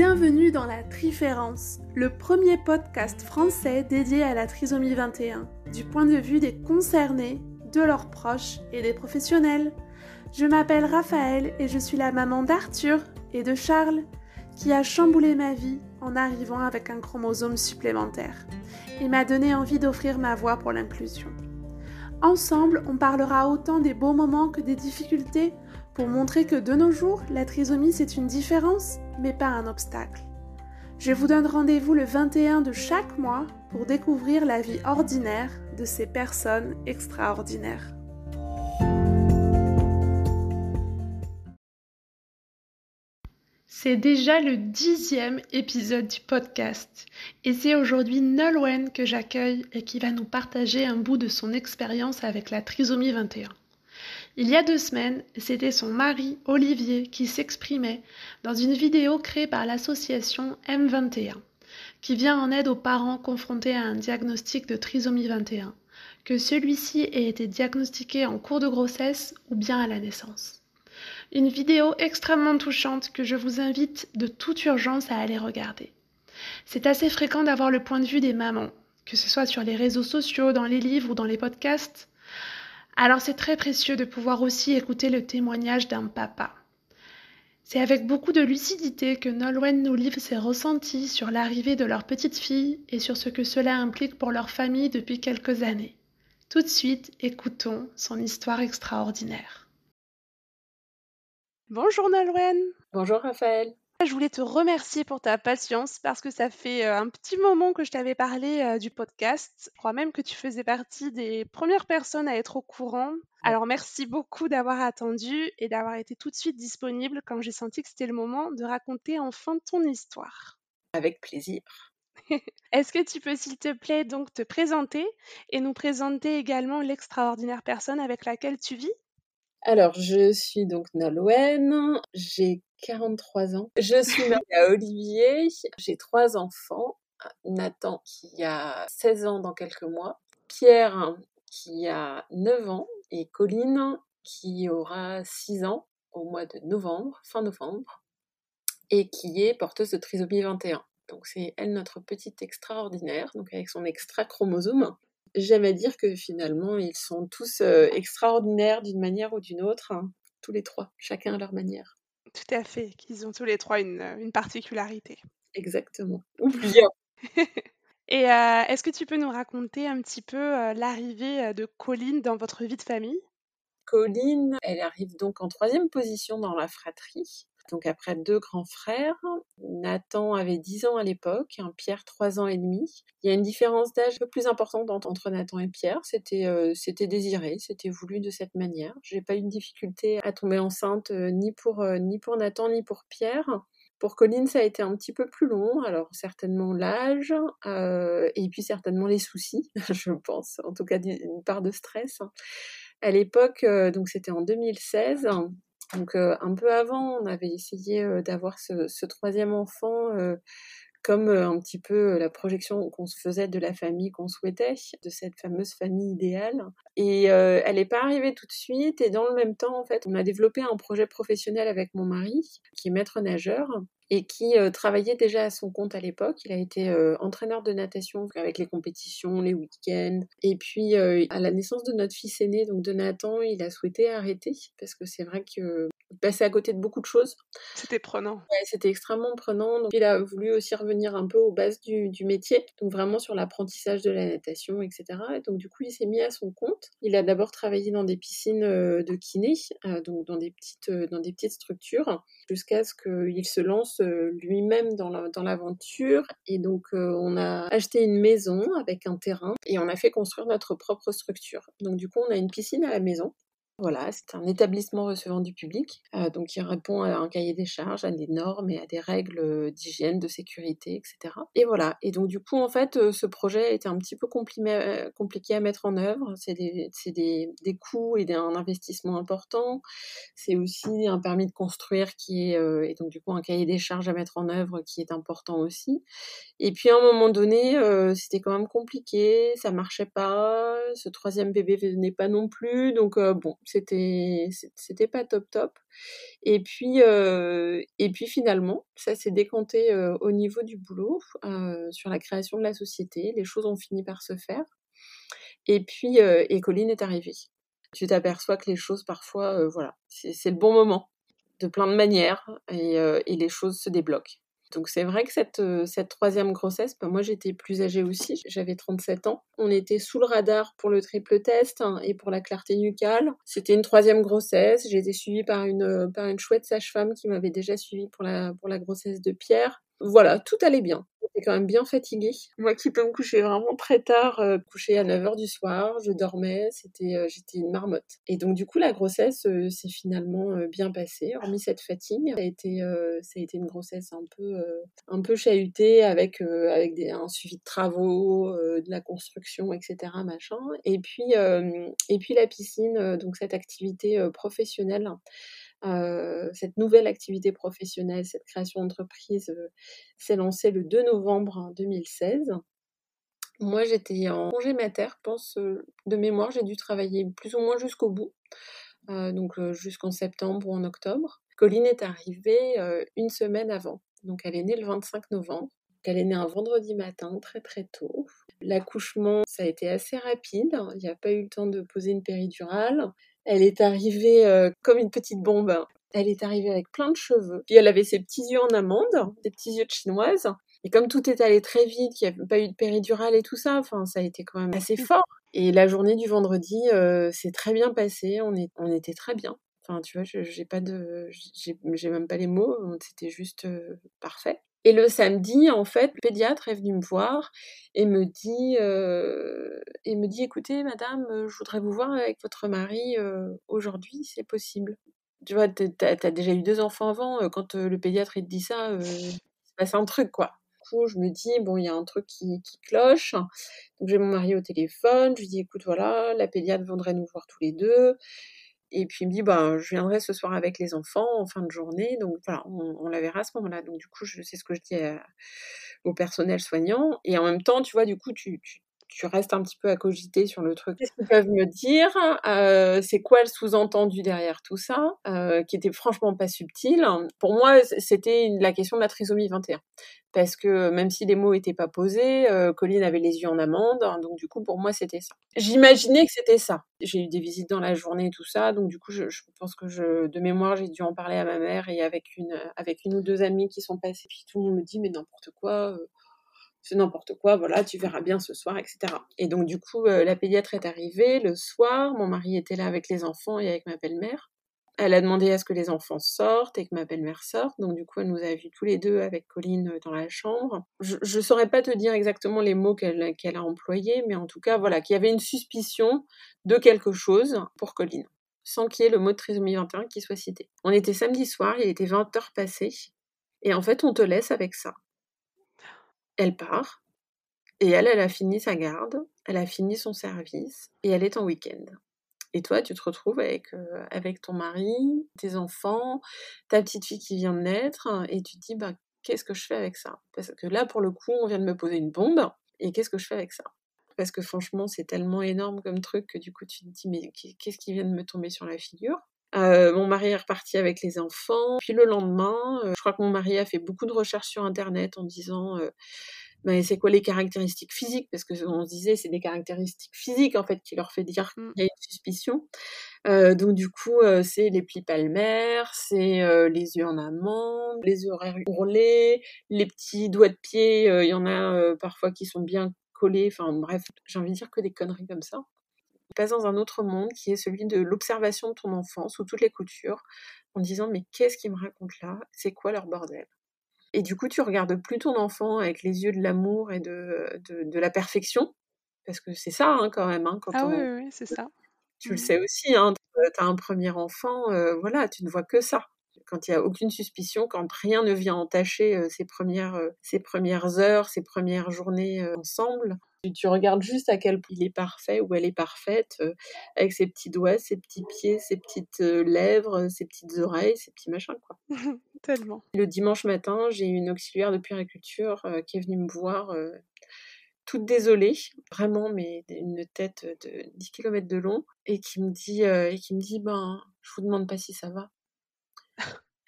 Bienvenue dans la Triférence, le premier podcast français dédié à la trisomie 21, du point de vue des concernés, de leurs proches et des professionnels. Je m'appelle Raphaël et je suis la maman d'Arthur et de Charles, qui a chamboulé ma vie en arrivant avec un chromosome supplémentaire et m'a donné envie d'offrir ma voix pour l'inclusion. Ensemble, on parlera autant des beaux moments que des difficultés pour montrer que de nos jours, la trisomie c'est une différence, mais pas un obstacle. Je vous donne rendez-vous le 21 de chaque mois pour découvrir la vie ordinaire de ces personnes extraordinaires. C'est déjà le dixième épisode du podcast et c'est aujourd'hui Nolwenn que j'accueille et qui va nous partager un bout de son expérience avec la trisomie 21. Il y a deux semaines, c'était son mari Olivier qui s'exprimait dans une vidéo créée par l'association M21 qui vient en aide aux parents confrontés à un diagnostic de trisomie 21, que celui-ci ait été diagnostiqué en cours de grossesse ou bien à la naissance. Une vidéo extrêmement touchante que je vous invite de toute urgence à aller regarder. C'est assez fréquent d'avoir le point de vue des mamans, que ce soit sur les réseaux sociaux, dans les livres ou dans les podcasts. Alors c'est très précieux de pouvoir aussi écouter le témoignage d'un papa. C'est avec beaucoup de lucidité que Nolwenn nous livre ses ressentis sur l'arrivée de leur petite fille et sur ce que cela implique pour leur famille depuis quelques années. Tout de suite, écoutons son histoire extraordinaire. Bonjour Nolwenn. Bonjour Raphaël. Je voulais te remercier pour ta patience parce que ça fait euh, un petit moment que je t'avais parlé euh, du podcast. Je crois même que tu faisais partie des premières personnes à être au courant. Alors merci beaucoup d'avoir attendu et d'avoir été tout de suite disponible quand j'ai senti que c'était le moment de raconter enfin ton histoire. Avec plaisir. Est-ce que tu peux, s'il te plaît, donc te présenter et nous présenter également l'extraordinaire personne avec laquelle tu vis? Alors, je suis donc Nolwenn, j'ai 43 ans. Je suis mariée à Olivier, j'ai trois enfants. Nathan qui a 16 ans dans quelques mois, Pierre qui a 9 ans et Colline qui aura 6 ans au mois de novembre, fin novembre, et qui est porteuse de trisomie 21. Donc c'est elle notre petite extraordinaire, donc avec son extra chromosome. J'aime à dire que finalement, ils sont tous euh, extraordinaires d'une manière ou d'une autre, hein, tous les trois, chacun à leur manière. Tout à fait, qu'ils ont tous les trois une, euh, particularité. Exactement. Ou plusieurs. Et euh, est-ce que tu peux nous raconter un petit peu l'arrivée de Colline dans votre vie de famille? Colline, elle arrive donc en troisième position dans la fratrie donc après deux grands frères. Nathan avait 10 ans à l'époque, Pierre 3 ans et demi. Il y a une différence d'âge un peu plus importante entre Nathan et Pierre. C'était euh, c'était désiré, c'était voulu de cette manière. J'ai pas eu de difficulté à tomber enceinte euh, ni pour euh, ni pour Nathan ni pour Pierre. Pour Colline, ça a été un petit peu plus long. Alors certainement l'âge et puis certainement les soucis, je pense. En tout cas une part de stress. À l'époque, donc c'était en 2016. Donc un peu avant, on avait essayé d'avoir ce, troisième enfant comme un petit peu la projection qu'on se faisait de la famille qu'on souhaitait, de cette fameuse famille idéale. Et elle n'est pas arrivée tout de suite. Et dans le même temps, en fait, on a développé un projet professionnel avec mon mari, qui est maître nageur et qui travaillait déjà à son compte à l'époque. Il a été entraîneur de natation avec les compétitions, les week-ends. Et puis à la naissance de notre fils aîné, donc de Nathan, il a souhaité arrêter parce que c'est vrai que passait à côté de beaucoup de choses. C'était prenant. Ouais, c'était extrêmement prenant. Donc il a voulu aussi revenir un peu aux bases du, du métier, donc vraiment sur l'apprentissage de la natation, etc. Et donc du coup, il s'est mis à son compte. Il a d'abord travaillé dans des piscines de kiné, donc dans des petites, dans des petites structures, jusqu'à ce qu'il se lance lui-même dans l'aventure. et donc, euh, on a acheté une maison avec un terrain et on a fait construire notre propre structure. Donc, du coup, on a une piscine à la maison voilà, c'est un établissement recevant du public, euh, donc il répond à un cahier des charges, à des normes et à des règles euh, d'hygiène, de sécurité, etc. Et voilà. Et donc du coup, en fait, euh, ce projet était un petit peu compliqué à mettre en œuvre. C'est des, des, des, coûts et un investissement important. C'est aussi un permis de construire qui est, et donc du coup un cahier des charges à mettre en œuvre qui est important aussi. Et puis à un moment donné, c'était quand même compliqué, ça marchait pas. Ce troisième bébé venait pas non plus, donc bon C'était, c'était pas top top. Et puis, et puis finalement, ça s'est décanté au niveau du boulot, sur la création de la société. Les choses ont fini par se faire. Et puis, et Colline est arrivée. Tu t'aperçois que les choses, parfois, voilà, c'est le bon moment, de plein de manières, et, et les choses se débloquent. Donc c'est vrai que cette, cette troisième grossesse, bah, moi j'étais plus âgée aussi, j'avais 37 ans. On était sous le radar pour le triple test hein, et pour la clarté nucale. C'était une troisième grossesse, été suivie par une, par une chouette sage-femme qui m'avait déjà suivie pour la grossesse de Pierre. Voilà, tout allait bien quand même bien fatiguée. Moi qui peux me coucher vraiment très tard, euh, coucher à 9h du soir, je dormais, c'était, euh, j'étais une marmotte. Et donc du coup la grossesse euh, s'est finalement bien passée, hormis cette fatigue. Ça a été, une grossesse un peu, un chahutée avec, des, un suivi de travaux, de la construction, etc. Machin. Et et puis la piscine, donc cette activité professionnelle cette nouvelle activité professionnelle, cette création d'entreprise s'est lancée le 2 novembre 2016. Moi, j'étais en congé mater, pense, de mémoire, j'ai dû travailler plus ou moins jusqu'au bout, donc jusqu'en septembre ou en octobre. Colline est arrivée une semaine avant, donc elle est née le 25 novembre. Elle est née un vendredi matin, très très tôt. L'accouchement, ça a été assez rapide. Il n'y a pas eu le temps de poser une péridurale. Elle est arrivée euh, comme une petite bombe. Elle est arrivée avec plein de cheveux. Puis elle avait ses petits yeux en amande, des petits yeux de chinoise. Et comme tout est allé très vite, qu'il n'y avait pas eu de péridurale et tout ça, enfin, ça a été quand même assez fort. Et la journée du vendredi euh, s'est très bien passée. On, est, on était très bien. Enfin, tu vois, j'ai pas de, j'ai même pas les mots. C'était juste euh, parfait. Et le samedi, en fait, le pédiatre est venu me voir et me dit, euh, et me dit écoutez, madame, euh, je voudrais vous voir avec votre mari euh, aujourd'hui, c'est possible. Tu vois, tu as, déjà eu deux enfants avant, quand le pédiatre te dit ça, passe un truc, quoi. Du coup, je me dis, bon, il y a un truc qui, qui cloche. Donc, j'ai mon mari au téléphone, je lui dis écoute, voilà, la pédiatre viendrait nous voir tous les deux. Et puis il me dit, bah, je viendrai ce soir avec les enfants en fin de journée. Donc voilà, on, la verra à ce moment-là. Donc du coup, je sais ce que je dis au personnel soignant. Et en même temps, tu vois, du coup, tu, tu restes un petit peu à cogiter sur le truc. Qu'est-ce qu'ils peuvent me dire euh, C'est quoi le sous-entendu derrière tout ça euh, Qui était franchement pas subtil. Pour moi, c'était la question de la trisomie 21. Parce que même si les mots étaient pas posés, euh, Colline avait les yeux en amande. Donc du coup, pour moi, c'était ça. J'imaginais que c'était ça. J'ai eu des visites dans la journée et tout ça. Donc du coup, je, pense que de mémoire, j'ai dû en parler à ma mère et avec une, avec une ou deux amies qui sont passées. Puis tout le monde me dit, mais n'importe quoi c'est n'importe quoi, voilà, tu verras bien ce soir, etc. Et donc du coup, euh, la pédiatre est arrivée le soir, mon mari était là avec les enfants et avec ma belle-mère. Elle a demandé à ce que les enfants sortent et que ma belle-mère sorte. Donc du coup, elle nous a vus tous les deux avec Colline euh, dans la chambre. Je ne saurais pas te dire exactement les mots qu'elle a employés, mais en tout cas, voilà, qu'il y avait une suspicion de quelque chose pour Colline, sans qu'il y ait le mot de trisomie 21 qui soit cité. On était samedi soir, il était 20 heures passées, et en fait, on te laisse avec ça elle part, et elle, elle a fini sa garde, elle a fini son service, et elle est en week-end. Et toi, tu te retrouves avec, euh, avec ton mari, tes enfants, ta petite fille qui vient de naître, et tu te dis, bah, qu'est-ce que je fais avec ça? Parce que là, pour le coup, on vient de me poser une bombe, et qu'est-ce que je fais avec ça? Parce que franchement, c'est tellement énorme comme truc que du coup, tu te dis, mais qu'est-ce qui vient de me tomber sur la figure? Euh, mon mari est reparti avec les enfants. Puis le lendemain, euh, je crois que mon mari a fait beaucoup de recherches sur Internet en disant euh, ben, c'est quoi les caractéristiques physiques? Parce que on se disait c'est des caractéristiques physiques en fait qui leur fait dire mmh. qu'il y a une suspicion. donc du coup, c'est les plis palmaires, c'est les yeux en amont, les oreilles ourlés, les petits doigts de pied. Il y en a parfois qui sont bien collés. Enfin bref, j'ai envie de dire que des conneries comme ça passe dans un autre monde qui est celui de l'observation de ton enfant sous toutes les coutures, en disant mais qu'est-ce qu'ils me racontent là? C'est quoi leur bordel? Et du coup, tu regardes plus ton enfant avec les yeux de l'amour et de, de, la perfection, parce que c'est ça hein, quand même. Hein, quand ah oui, oui, c'est ça. Tu le mmh. sais aussi, hein, tu as un premier enfant, euh, voilà, tu ne vois que ça quand il n'y a aucune suspicion, quand rien ne vient entacher euh, ces, premières, euh, ces premières heures, ces premières journées ensemble, tu, regardes juste à quel point il est parfait ou elle est parfaite, euh, avec ses petits doigts, ses petits pieds, ses petites euh, lèvres, ses petites oreilles, ses petits machins, quoi. Tellement. Le dimanche matin, j'ai une auxiliaire de puériculture euh, qui est venue me voir toute désolée, vraiment, mais une tête de 10 km de long, et qui me dit, et qui me dit, ben, je vous demande pas si ça va.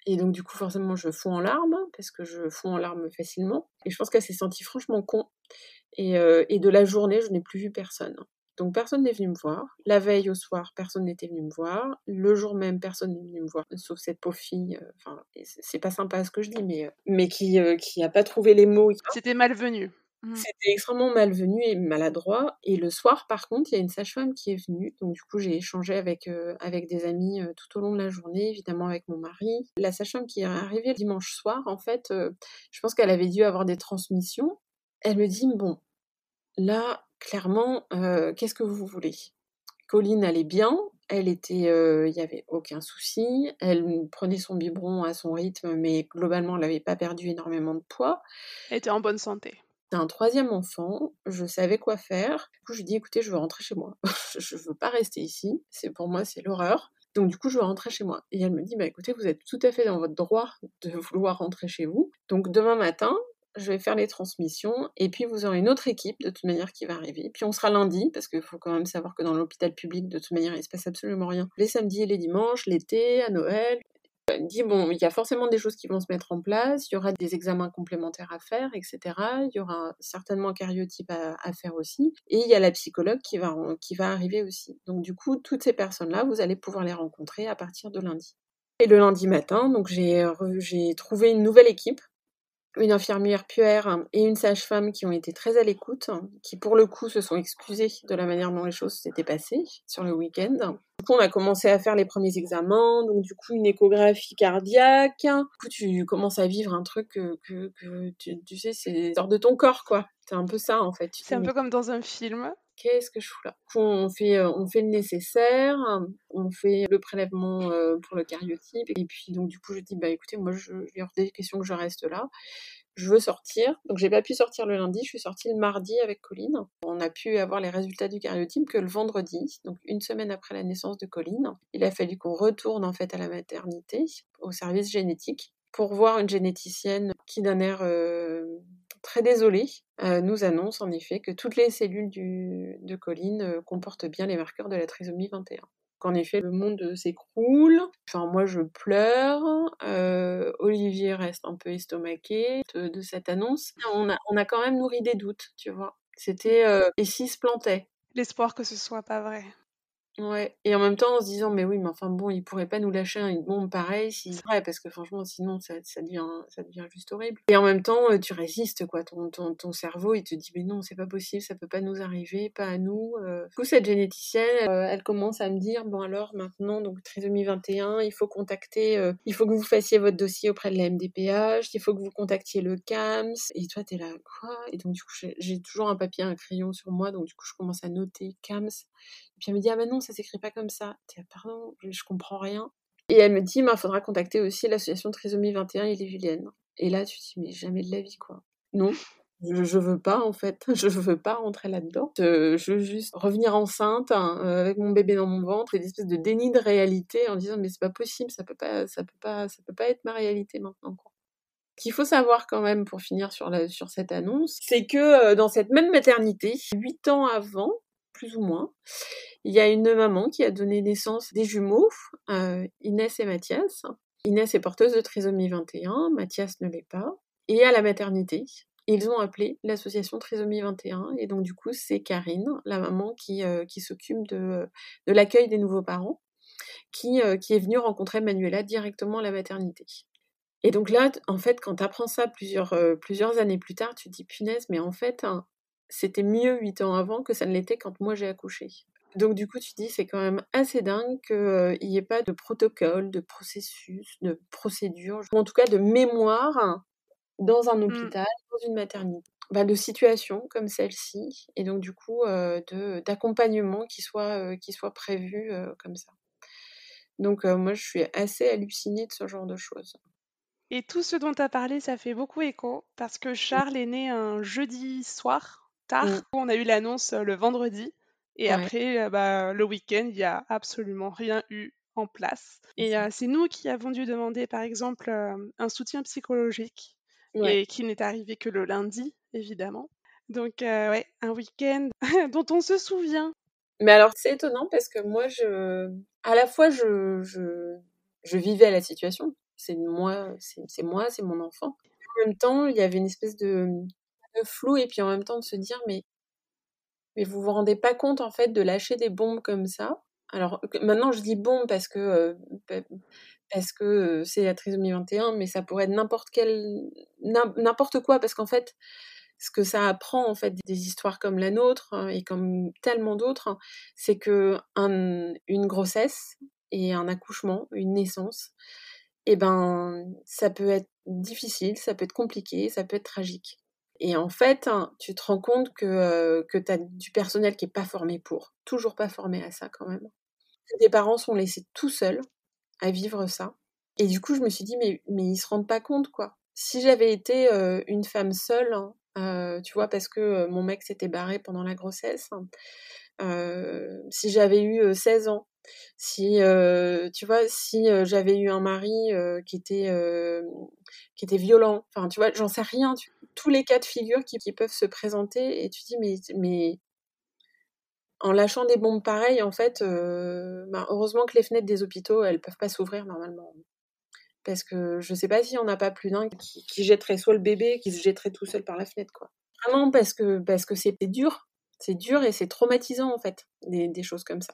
Et donc, du coup, forcément, je fonds en larmes, parce que je fonds en larmes facilement. Et je pense qu'elle s'est sentie franchement con. Et, et de la journée, je n'ai plus vu personne. Donc personne n'est venu me voir. La veille au soir, personne n'était venu me voir. Le jour même, personne n'est venu me voir, sauf cette pauvre fille. Euh, enfin, c'est pas sympa ce que je dis, mais euh, mais qui euh, qui a pas trouvé les mots. C'était malvenu. Mmh. C'était extrêmement malvenu et maladroit. Et le soir, par contre, il y a une sage-femme qui est venue. Donc, du coup, j'ai échangé avec, avec des amis tout au long de la journée, évidemment avec mon mari. La sage-femme qui est arrivée le dimanche soir, en fait, je pense qu'elle avait dû avoir des transmissions. Elle me dit Bon, là, clairement, euh, qu'est-ce que vous voulez? Colline allait bien, elle était, euh, il n'y avait aucun souci, elle prenait son biberon à son rythme, mais globalement, elle n'avait pas perdu énormément de poids. Elle était en bonne santé. C'est un troisième enfant, je savais quoi faire. Du coup, je dis, écoutez, je veux rentrer chez moi. je veux pas rester ici. C'est pour moi, c'est l'horreur. Donc du coup, je veux rentrer chez moi. Et elle me dit, bah écoutez, vous êtes tout à fait dans votre droit de vouloir rentrer chez vous. Donc demain matin, je vais faire les transmissions, et puis vous aurez une autre équipe de toute manière qui va arriver. Puis on sera lundi, parce qu'il faut quand même savoir que dans l'hôpital public, de toute manière, il se passe absolument rien. Les samedis et les dimanches, l'été, à Noël. Dit, bon, il y a forcément des choses qui vont se mettre en place, il y aura des examens complémentaires à faire, etc. Il y aura certainement un cariotype à, faire aussi. Et il y a la psychologue qui va, qui va arriver aussi. Donc du coup, toutes ces personnes-là, vous allez pouvoir les rencontrer à partir de lundi. Et le lundi matin, donc j'ai trouvé une nouvelle équipe une infirmière puère et une sage-femme qui ont été très à l'écoute, qui pour le coup se sont excusées de la manière dont les choses s'étaient passées sur le week-end. Du coup, on a commencé à faire les premiers examens, donc du coup une échographie cardiaque. Du coup, tu commences à vivre un truc que, que, tu, sais, c'est hors de ton corps, quoi. C'est un peu ça, en fait. C'est un peu comme dans un film qu'est-ce que je fous là? On fait, euh, on fait le nécessaire, on fait le prélèvement euh, pour le cariotype, et puis donc du coup je dis bah écoutez moi je, il des questions que je reste là, je veux sortir. Donc j'ai pas pu sortir le lundi, je suis sortie le mardi avec Colline. On a pu avoir les résultats du cariotype que le vendredi, donc une semaine après la naissance de Colline. Il a fallu qu'on retourne en fait à la maternité, au service génétique, pour voir une généticienne qui d'un air euh, très désolé, euh, nous annonce en effet que toutes les cellules de Colline euh, comportent bien les marqueurs de la trisomie 21. Qu'en effet, le monde s'écroule. Enfin, moi, je pleure. Euh, Olivier reste un peu estomaqué de, cette annonce. On a, on a, quand même nourri des doutes, tu vois. C'était et s'il se plantait? L'espoir que ce soit pas vrai. Ouais, et en même temps en se disant, mais oui, mais enfin bon, il pourrait pas nous lâcher une bombe pareille, si... vrai, parce que franchement, sinon, ça, ça, devient, ça devient juste horrible. Et en même temps, tu résistes, quoi. Ton, ton, ton cerveau, il te dit, mais non, c'est pas possible, ça peut pas nous arriver, pas à nous. Du coup, cette généticienne, elle commence à me dire, bon alors, maintenant, donc trisomie 21, il faut contacter, il faut que vous fassiez votre dossier auprès de la MDPH, il faut que vous contactiez le CAMS. Et toi, t'es là, quoi? Et donc, du coup, j'ai toujours un papier, un crayon sur moi, donc du coup, je commence à noter CAMS. Puis elle me dit, ah ben non, ça s'écrit pas comme ça. Pardon, je, comprends rien. Et elle me dit, il faudra contacter aussi l'association Trisomie 21 et les Julienne. Et là, tu te dis, mais jamais de la vie, quoi. Non, je, je, veux pas en fait, je veux pas rentrer là-dedans. Je, veux juste revenir enceinte hein, euh, avec mon bébé dans mon ventre, une espèce de déni de réalité en disant mais c'est pas possible, ça peut pas, ça peut pas, ça peut pas être ma réalité maintenant. Quoi. Qu'il faut savoir quand même pour finir sur, la, sur cette annonce, c'est que euh, dans cette même maternité, huit ans avant, plus ou moins, il y a une maman qui a donné naissance des jumeaux, euh, Inès et Mathias. Inès est porteuse de trisomie 21, Mathias ne l'est pas. Et à la maternité, ils ont appelé l'association Trisomie 21. Et donc, du coup, c'est Karine, la maman qui, euh, s'occupe de, l'accueil des nouveaux parents, qui, euh, qui est venue rencontrer Manuela directement à la maternité. Et donc là, en fait, quand tu apprends ça plusieurs, plusieurs années plus tard, tu te dis, punaise, mais en fait, hein, c'était mieux huit ans avant que ça ne l'était quand moi j'ai accouché. Donc du coup, tu dis, c'est quand même assez dingue qu'il n'y ait pas de protocole, de processus, de procédure, ou en tout cas de mémoire dans un mmh. hôpital, dans une maternité. Bah, de situations comme celle-ci, et donc du coup, d'accompagnement qui soit, qui soit prévu comme ça. Donc moi, je suis assez hallucinée de ce genre de choses. Et tout ce dont tu as parlé, ça fait beaucoup écho, parce que Charles est né un jeudi soir, tard. Mmh. On a eu l'annonce le vendredi. Et après, bah, le week-end, il n'y a absolument rien eu en place. Et c'est nous qui avons dû demander, par exemple, un soutien psychologique, et qui n'est arrivé que le lundi, évidemment. Donc, ouais, un week-end dont on se souvient. Mais alors, c'est étonnant parce que moi, je, à la fois, je, je, je vivais la situation. C'est moi, c'est moi, c'est mon enfant. En même temps, il y avait une espèce de, flou et puis en même temps de se dire, mais, mais vous vous rendez pas compte en fait de lâcher des bombes comme ça? Alors maintenant, je dis bombes parce que parce que c'est la trisomie 21, mais ça pourrait être n'importe quel n'importe quoi parce qu'en fait, ce que ça apprend en fait des histoires comme la nôtre hein, et comme tellement d'autres, hein, c'est que une grossesse et un accouchement, une naissance, eh ben ça peut être difficile, ça peut être compliqué, ça peut être tragique. Et en fait, hein, tu te rends compte que, que tu as du personnel qui n'est pas formé pour, toujours pas formé à ça quand même. Tes parents sont laissés tout seuls à vivre ça. Et du coup, je me suis dit, mais, mais ils se rendent pas compte, quoi. Si j'avais été une femme seule, euh, tu vois, parce que mon mec s'était barré pendant la grossesse. Euh, si j'avais eu 16 ans, si tu vois, si j'avais eu un mari qui était qui était violent, enfin tu vois, j'en sais rien. Tous les cas de figure qui, peuvent se présenter et tu dis mais en lâchant des bombes pareilles, en fait, bah, heureusement que les fenêtres des hôpitaux, elles peuvent pas s'ouvrir normalement parce que je sais pas s'il y en a pas plus d'un qui, qui, jetterait soit le bébé, qui se jetterait tout seul par la fenêtre, quoi. Vraiment parce que parce que c'est dur, c'est dur et c'est traumatisant en fait, des, choses comme ça.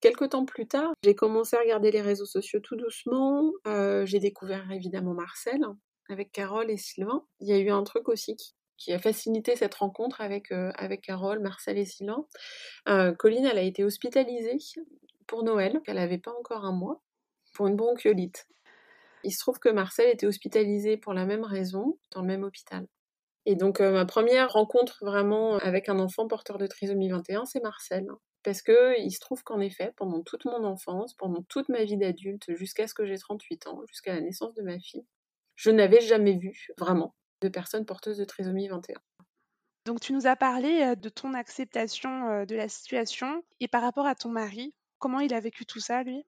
Quelques temps plus tard, j'ai commencé à regarder les réseaux sociaux tout doucement. Euh, j'ai découvert évidemment Marcel avec Carole et Sylvain. Il y a eu un truc aussi qui, a facilité cette rencontre avec, euh, Carole, Marcel et Sylvain. Euh, Colline, elle a été hospitalisée pour Noël, elle n'avait pas encore un mois, pour une bronchiolite. Il se trouve que Marcel était hospitalisé pour la même raison dans le même hôpital. Et donc euh, ma première rencontre vraiment avec un enfant porteur de trisomie 21, c'est Marcel. Parce que il se trouve qu'en effet, pendant toute mon enfance, pendant toute ma vie d'adulte, jusqu'à ce que j'ai 38 ans, jusqu'à la naissance de ma fille, je n'avais jamais vu vraiment de personne porteuse de trisomie 21. Donc tu nous as parlé euh, de ton acceptation euh, de la situation et par rapport à ton mari, comment il a vécu tout ça lui?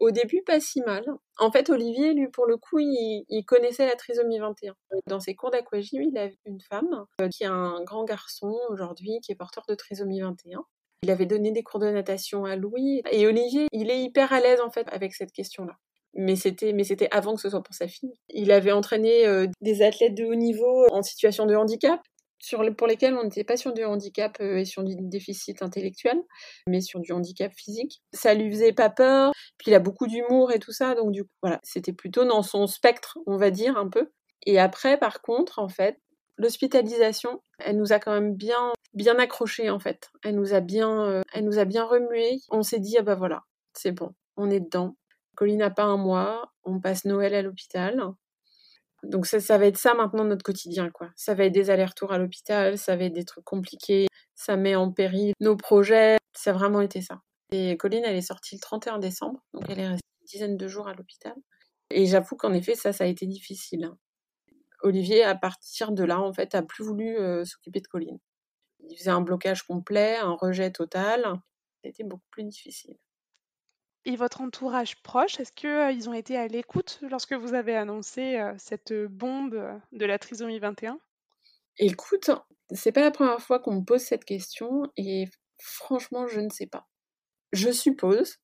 Au début, pas si mal. En fait, Olivier, lui, pour le coup, il, connaissait la trisomie 21. Dans ses cours d'aquagym, il a une femme euh, qui a un grand garçon aujourd'hui qui est porteur de trisomie 21. Il avait donné des cours de natation à Louis. Et Olivier, il est hyper à l'aise, en fait, avec cette question-là. Mais c'était, mais c'était avant que ce soit pour sa fille. Il avait entraîné euh, des athlètes de haut niveau en situation de handicap pour lesquels on n'était pas sur du handicap euh, et sur du déficit intellectuel, mais sur du handicap physique. Ça lui faisait pas peur, puis il a beaucoup d'humour et tout ça, donc du coup, voilà, c'était plutôt dans son spectre, on va dire, un peu. Et après, par contre, en fait, l'hospitalisation, elle nous a quand même bien, bien accrochés, en fait. Elle nous a bien, euh, elle nous a bien remué. On s'est dit, ah bah voilà, c'est bon, on est dedans. Colline n'a pas un mois, on passe Noël à l'hôpital. Donc ça, ça va être ça maintenant notre quotidien, quoi. Ça va être des allers-retours à l'hôpital, ça va être des trucs compliqués, ça met en péril nos projets. Ça a vraiment été ça. Et Colline, elle est sortie le 31 décembre, donc elle est restée une dizaine de jours à l'hôpital. Et j'avoue qu'en effet, ça, ça a été difficile. Hein. Olivier, à partir de là, en fait, a plus voulu euh, s'occuper de Colline. Il faisait un blocage complet, un rejet total. Été beaucoup plus difficile. Et votre entourage proche, est-ce qu'ils ont été à l'écoute lorsque vous avez annoncé cette bombe de la trisomie 21 Écoute, c'est pas la première fois qu'on me pose cette question et franchement, je ne sais pas. Je suppose,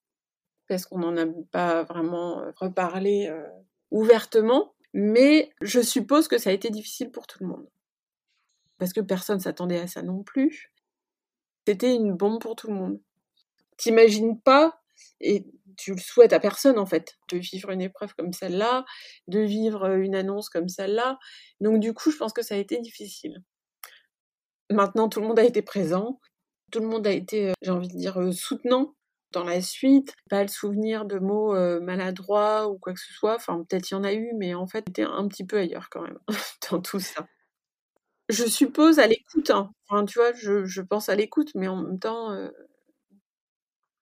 parce qu'on n'en a pas vraiment reparlé ouvertement, mais je suppose que ça a été difficile pour tout le monde. Parce que personne s'attendait à ça non plus. C'était une bombe pour tout le monde. T'imagines pas et tu le souhaites à personne en fait, de vivre une épreuve comme celle-là, de vivre une annonce comme celle-là. Donc du coup, je pense que ça a été difficile. Maintenant, tout le monde a été présent, tout le monde a été, j'ai envie de dire, soutenant dans la suite. Pas le souvenir de mots maladroits ou quoi que ce soit. Enfin, peut-être il y en a eu, mais en fait, c'était un petit peu ailleurs quand même dans tout ça. Je suppose à l'écoute. Hein. Enfin, tu vois, je, pense à l'écoute, mais en même temps,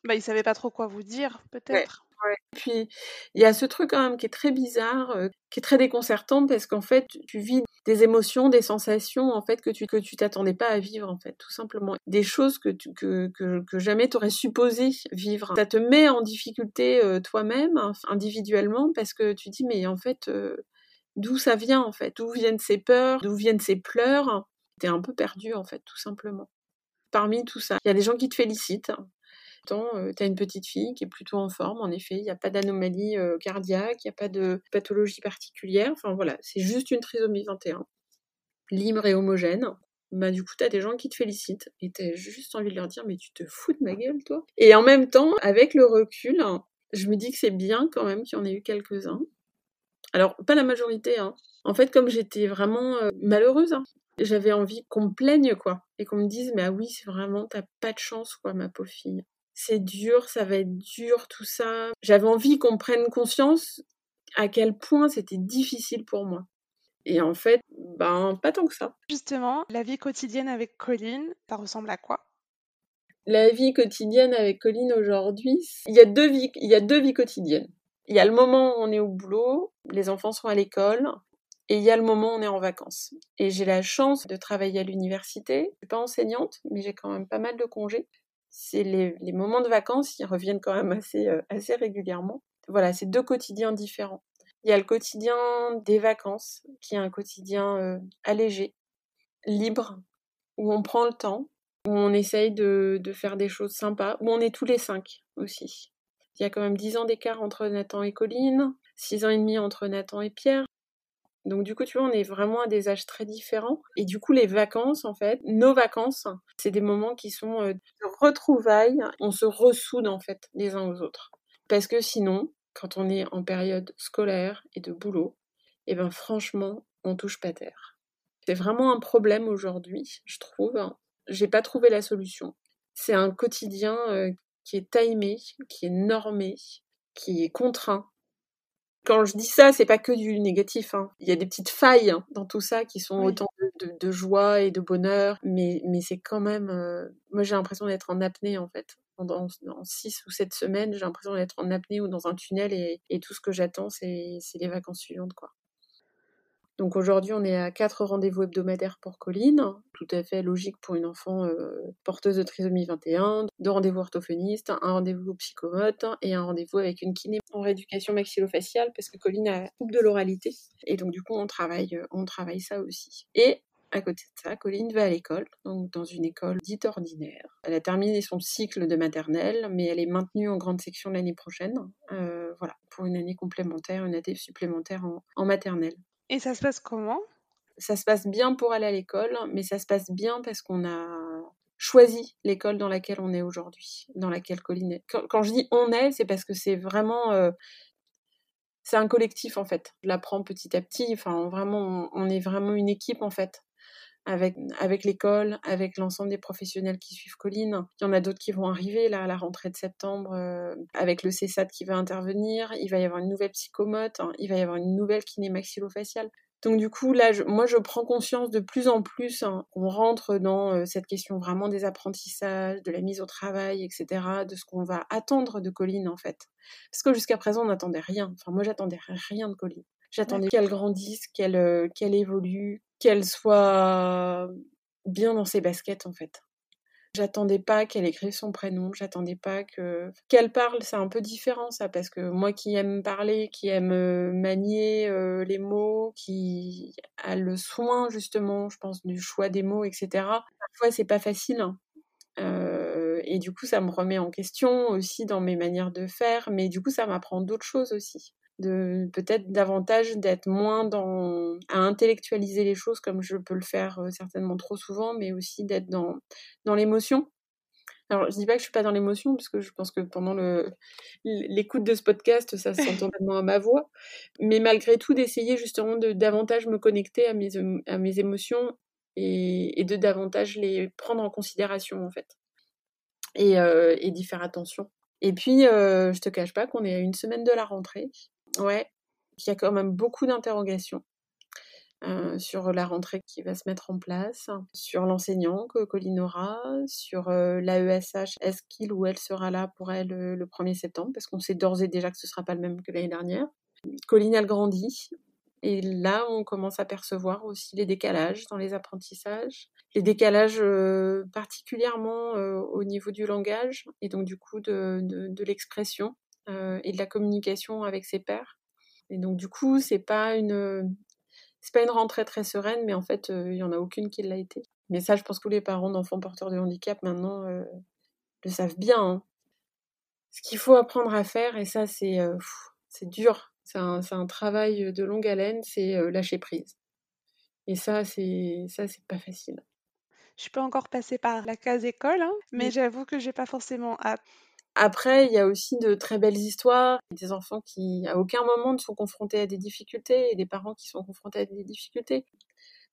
bah, il savait pas trop quoi vous dire, peut-être. Ouais, Puis il y a ce truc quand même qui est très bizarre, euh, qui est très déconcertant parce qu'en fait tu vis des émotions, des sensations en fait que tu que tu t'attendais pas à vivre en fait, tout simplement. Des choses que tu, que, que, que jamais t'aurais supposé vivre. Ça te met en difficulté euh, toi-même, individuellement, parce que tu dis mais en fait euh, d'où ça vient en fait, d'où viennent ces peurs, d'où viennent ces pleurs? T'es un peu perdu en fait, tout simplement. Parmi tout ça, il y a des gens qui te félicitent. Euh, tu as une petite fille qui est plutôt en forme, en effet, il n'y a pas d'anomalie cardiaque, il n'y a pas de pathologie particulière, enfin voilà, c'est juste une trisomie 21, libre et homogène. Bah, du coup, tu as des gens qui te félicitent et tu as juste envie de leur dire, mais tu te fous de ma gueule, toi. Et en même temps, avec le recul, je me dis que c'est bien quand même qu'il y en ait eu quelques-uns. Alors, pas la majorité, hein. En fait, comme j'étais vraiment malheureuse, hein, j'avais envie qu'on me plaigne, quoi. Et qu'on me dise, mais ah oui, c'est vraiment, t'as pas de chance, quoi, ma pauvre fille c'est dur, ça va être dur, tout ça. J'avais envie qu'on prenne conscience à quel point c'était difficile pour moi. Et en fait, ben, pas tant que ça. Justement, la vie quotidienne avec Colline, ça ressemble à quoi? La vie quotidienne avec Colline aujourd'hui, il y a deux vies, il y a deux vies quotidiennes. Il y a le moment où on est au boulot, les enfants sont à l'école, et il y a le moment où on est en vacances. Et j'ai la chance de travailler à l'université. Je suis pas enseignante, mais j'ai quand même pas mal de congés c'est les, moments de vacances, ils reviennent quand même assez, euh, assez régulièrement. Voilà, c'est deux quotidiens différents. Il y a le quotidien des vacances, qui est un quotidien euh, allégé, libre, où on prend le temps, où on essaye de, de, faire des choses sympas, où on est tous les cinq aussi. Il y a quand même dix ans d'écart entre Nathan et Colline, six ans et demi entre Nathan et Pierre. Donc du coup, tu vois, on est vraiment à des âges très différents. Et du coup, les vacances, en fait, nos vacances, c'est des moments qui sont euh, de retrouvailles. On se ressoude, en fait, les uns aux autres. Parce que sinon, quand on est en période scolaire et de boulot, eh ben franchement, on touche pas terre. C'est vraiment un problème aujourd'hui, je trouve. J'ai pas trouvé la solution. C'est un quotidien euh, qui est timé, qui est normé, qui est contraint quand je dis ça, c'est pas que du négatif. Hein. Il y a des petites failles hein, dans tout ça qui sont autant de, joie et de bonheur, mais, mais c'est quand même. Euh, moi, j'ai l'impression d'être en apnée en fait. Pendant six ou sept semaines, j'ai l'impression d'être en apnée ou dans un tunnel et, et tout ce que j'attends, c'est les vacances suivantes, quoi. Donc aujourd'hui, on est à quatre rendez-vous hebdomadaires pour Colline, tout à fait logique pour une enfant euh, porteuse de trisomie 21, deux rendez-vous orthophonistes, un rendez-vous psychomote et un rendez-vous avec une kiné en rééducation maxillofaciale parce que Colline a trouble de l'oralité. Et donc du coup, on travaille, euh, on travaille ça aussi. Et à côté de ça, Colline va à l'école, donc dans une école dite ordinaire. Elle a terminé son cycle de maternelle, mais elle est maintenue en grande section l'année prochaine. Euh, voilà, pour une année complémentaire, une année supplémentaire en maternelle. Et ça se passe comment? Ça se passe bien pour aller à l'école, mais ça se passe bien parce qu'on a choisi l'école dans laquelle on est aujourd'hui, dans laquelle Colline est. Quand, je dis on est, c'est parce que c'est vraiment... Euh, c'est un collectif en fait. Je l'apprends petit à petit. Enfin, vraiment, on est vraiment une équipe en fait avec, l'école, avec l'ensemble des professionnels qui suivent Colline. Il y en a d'autres qui vont arriver là à la rentrée de septembre euh, avec le CESAT qui va intervenir. Il va y avoir une nouvelle psychomote, hein. il va y avoir une nouvelle kiné maxillofaciale. Donc du coup, là, moi, je prends conscience de plus en plus hein, qu'on rentre dans euh, cette question vraiment des apprentissages, de la mise au travail, etc., de ce qu'on va attendre de Colline, en fait. Parce que jusqu'à présent, on n'attendait rien. Enfin, moi, j'attendais rien de Colline. J'attendais qu'elle grandisse, qu'elle euh, qu'elle évolue, qu'elle soit bien dans ses baskets en fait. J'attendais pas qu'elle écrive son prénom, j'attendais pas que qu'elle parle, c'est un peu différent ça parce que moi qui aime parler, qui aime euh, manier euh, les mots, qui a le soin justement, je pense du choix des mots, etc. Parfois c'est pas facile. Hein. Euh, et du coup, ça me remet en question aussi dans mes manières de faire, mais du coup, ça m'apprend d'autres choses aussi peut-être davantage d'être moins dans à intellectualiser les choses comme je peux le faire euh, certainement trop souvent, mais aussi d'être dans dans l'émotion. Alors, je dis pas que je suis pas dans l'émotion, parce que je pense que pendant l'écoute de ce podcast, ça se sent totalement à ma voix. Mais malgré tout, d'essayer justement de davantage me connecter à mes, à mes émotions et, et de davantage les prendre en considération, en fait. Et, euh, et d'y faire attention. Et puis, euh, je te cache pas qu'on est à une semaine de la rentrée. Ouais, il y a quand même beaucoup d'interrogations. Euh, sur la rentrée qui va se mettre en place, sur l'enseignant que Colline aura, sur euh, l'AESH, est-ce qu'il ou elle sera là pour elle euh, le 1er septembre, parce qu'on sait d'ores et déjà que ce ne sera pas le même que l'année dernière. Colline, elle grandit, et là, on commence à percevoir aussi les décalages dans les apprentissages, les décalages particulièrement au niveau du langage, et donc du coup de, de l'expression. Euh, et de la communication avec ses pairs. Et donc du coup, c'est pas une c'est pas une rentrée très sereine, mais en fait, euh, il y en a aucune qui l'a été. Mais ça, je pense que tous les parents d'enfants porteurs de handicap maintenant le savent bien. Hein. Ce qu'il faut apprendre à faire, et ça, c'est c'est dur, c'est un, un, travail de longue haleine, c'est lâcher prise. Et ça, c'est ça, c'est pas facile. Je peux encore passer par la case école, hein, mais j'avoue que j'ai pas forcément hâte. Après, il y a aussi de très belles histoires, des enfants qui à aucun moment ne sont confrontés à des difficultés et des parents qui sont confrontés à des difficultés.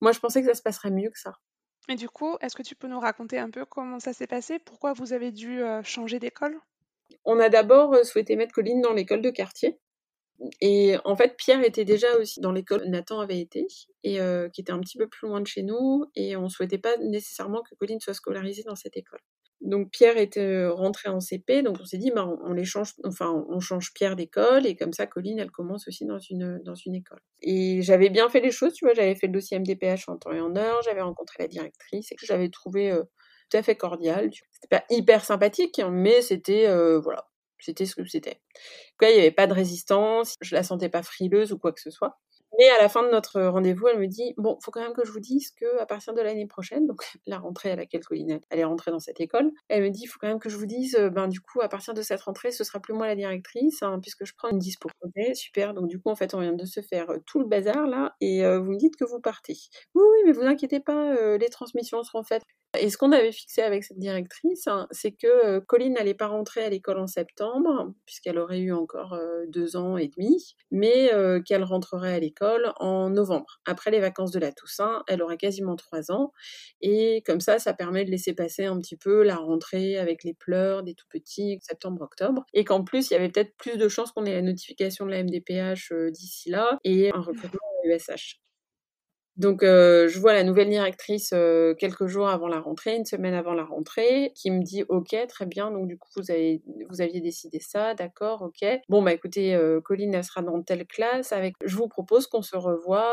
Moi, je pensais que ça se passerait mieux que ça. Et du coup, est-ce que tu peux nous raconter un peu comment ça s'est passé? Pourquoi vous avez dû changer d'école? On a d'abord souhaité mettre Colline dans l'école de quartier. Et en fait, Pierre était déjà aussi dans l'école où Nathan avait été, et qui était un petit peu plus loin de chez nous, et on ne souhaitait pas nécessairement que Colline soit scolarisée dans cette école. Donc Pierre était rentré en CP, donc on s'est dit, bah, on, les change, enfin on change Pierre d'école et comme ça Colline elle commence aussi dans une dans une école. Et j'avais bien fait les choses, tu vois, j'avais fait le dossier MDPH en temps et en heure, j'avais rencontré la directrice et que j'avais trouvé tout à fait cordial. C'était pas hyper sympathique, hein, mais c'était voilà, c'était ce que c'était. il n'y avait pas de résistance, je la sentais pas frileuse ou quoi que ce soit. Mais à la fin de notre rendez-vous, elle me dit bon, faut quand même que je vous dise que à partir de l'année prochaine, donc la rentrée à laquelle Colline elle est rentrée dans cette école, elle me dit faut quand même que je vous dise, euh, ben du coup à partir de cette rentrée, ce sera plus moi la directrice, hein, puisque je prends une dispo. super. Donc du coup en fait on vient de se faire euh, tout le bazar là, et euh, vous me dites que vous partez. Oui oui, mais vous inquiétez pas, les transmissions seront faites. Et ce qu'on avait fixé avec cette directrice, hein, c'est que Colline n'allait pas rentrer à l'école en septembre, puisqu'elle aurait eu encore deux ans et demi, mais qu'elle rentrerait à l'école en novembre. Après les vacances de la Toussaint, elle aurait quasiment trois ans, et comme ça, ça permet de laisser passer un petit peu la rentrée avec les pleurs des tout petits, septembre-octobre, et qu'en plus, il y avait peut-être plus de chances qu'on ait la notification de la MDPH d'ici là, et un recrutement à USH. Donc, euh, je vois la nouvelle directrice euh, quelques jours avant la rentrée, une semaine avant la rentrée, qui me dit OK, très bien. Donc, du coup, vous, avez, vous aviez décidé ça, d'accord, OK. Bon, bah écoutez, euh, Colline, elle sera dans telle classe. Avec, je vous propose qu'on se revoie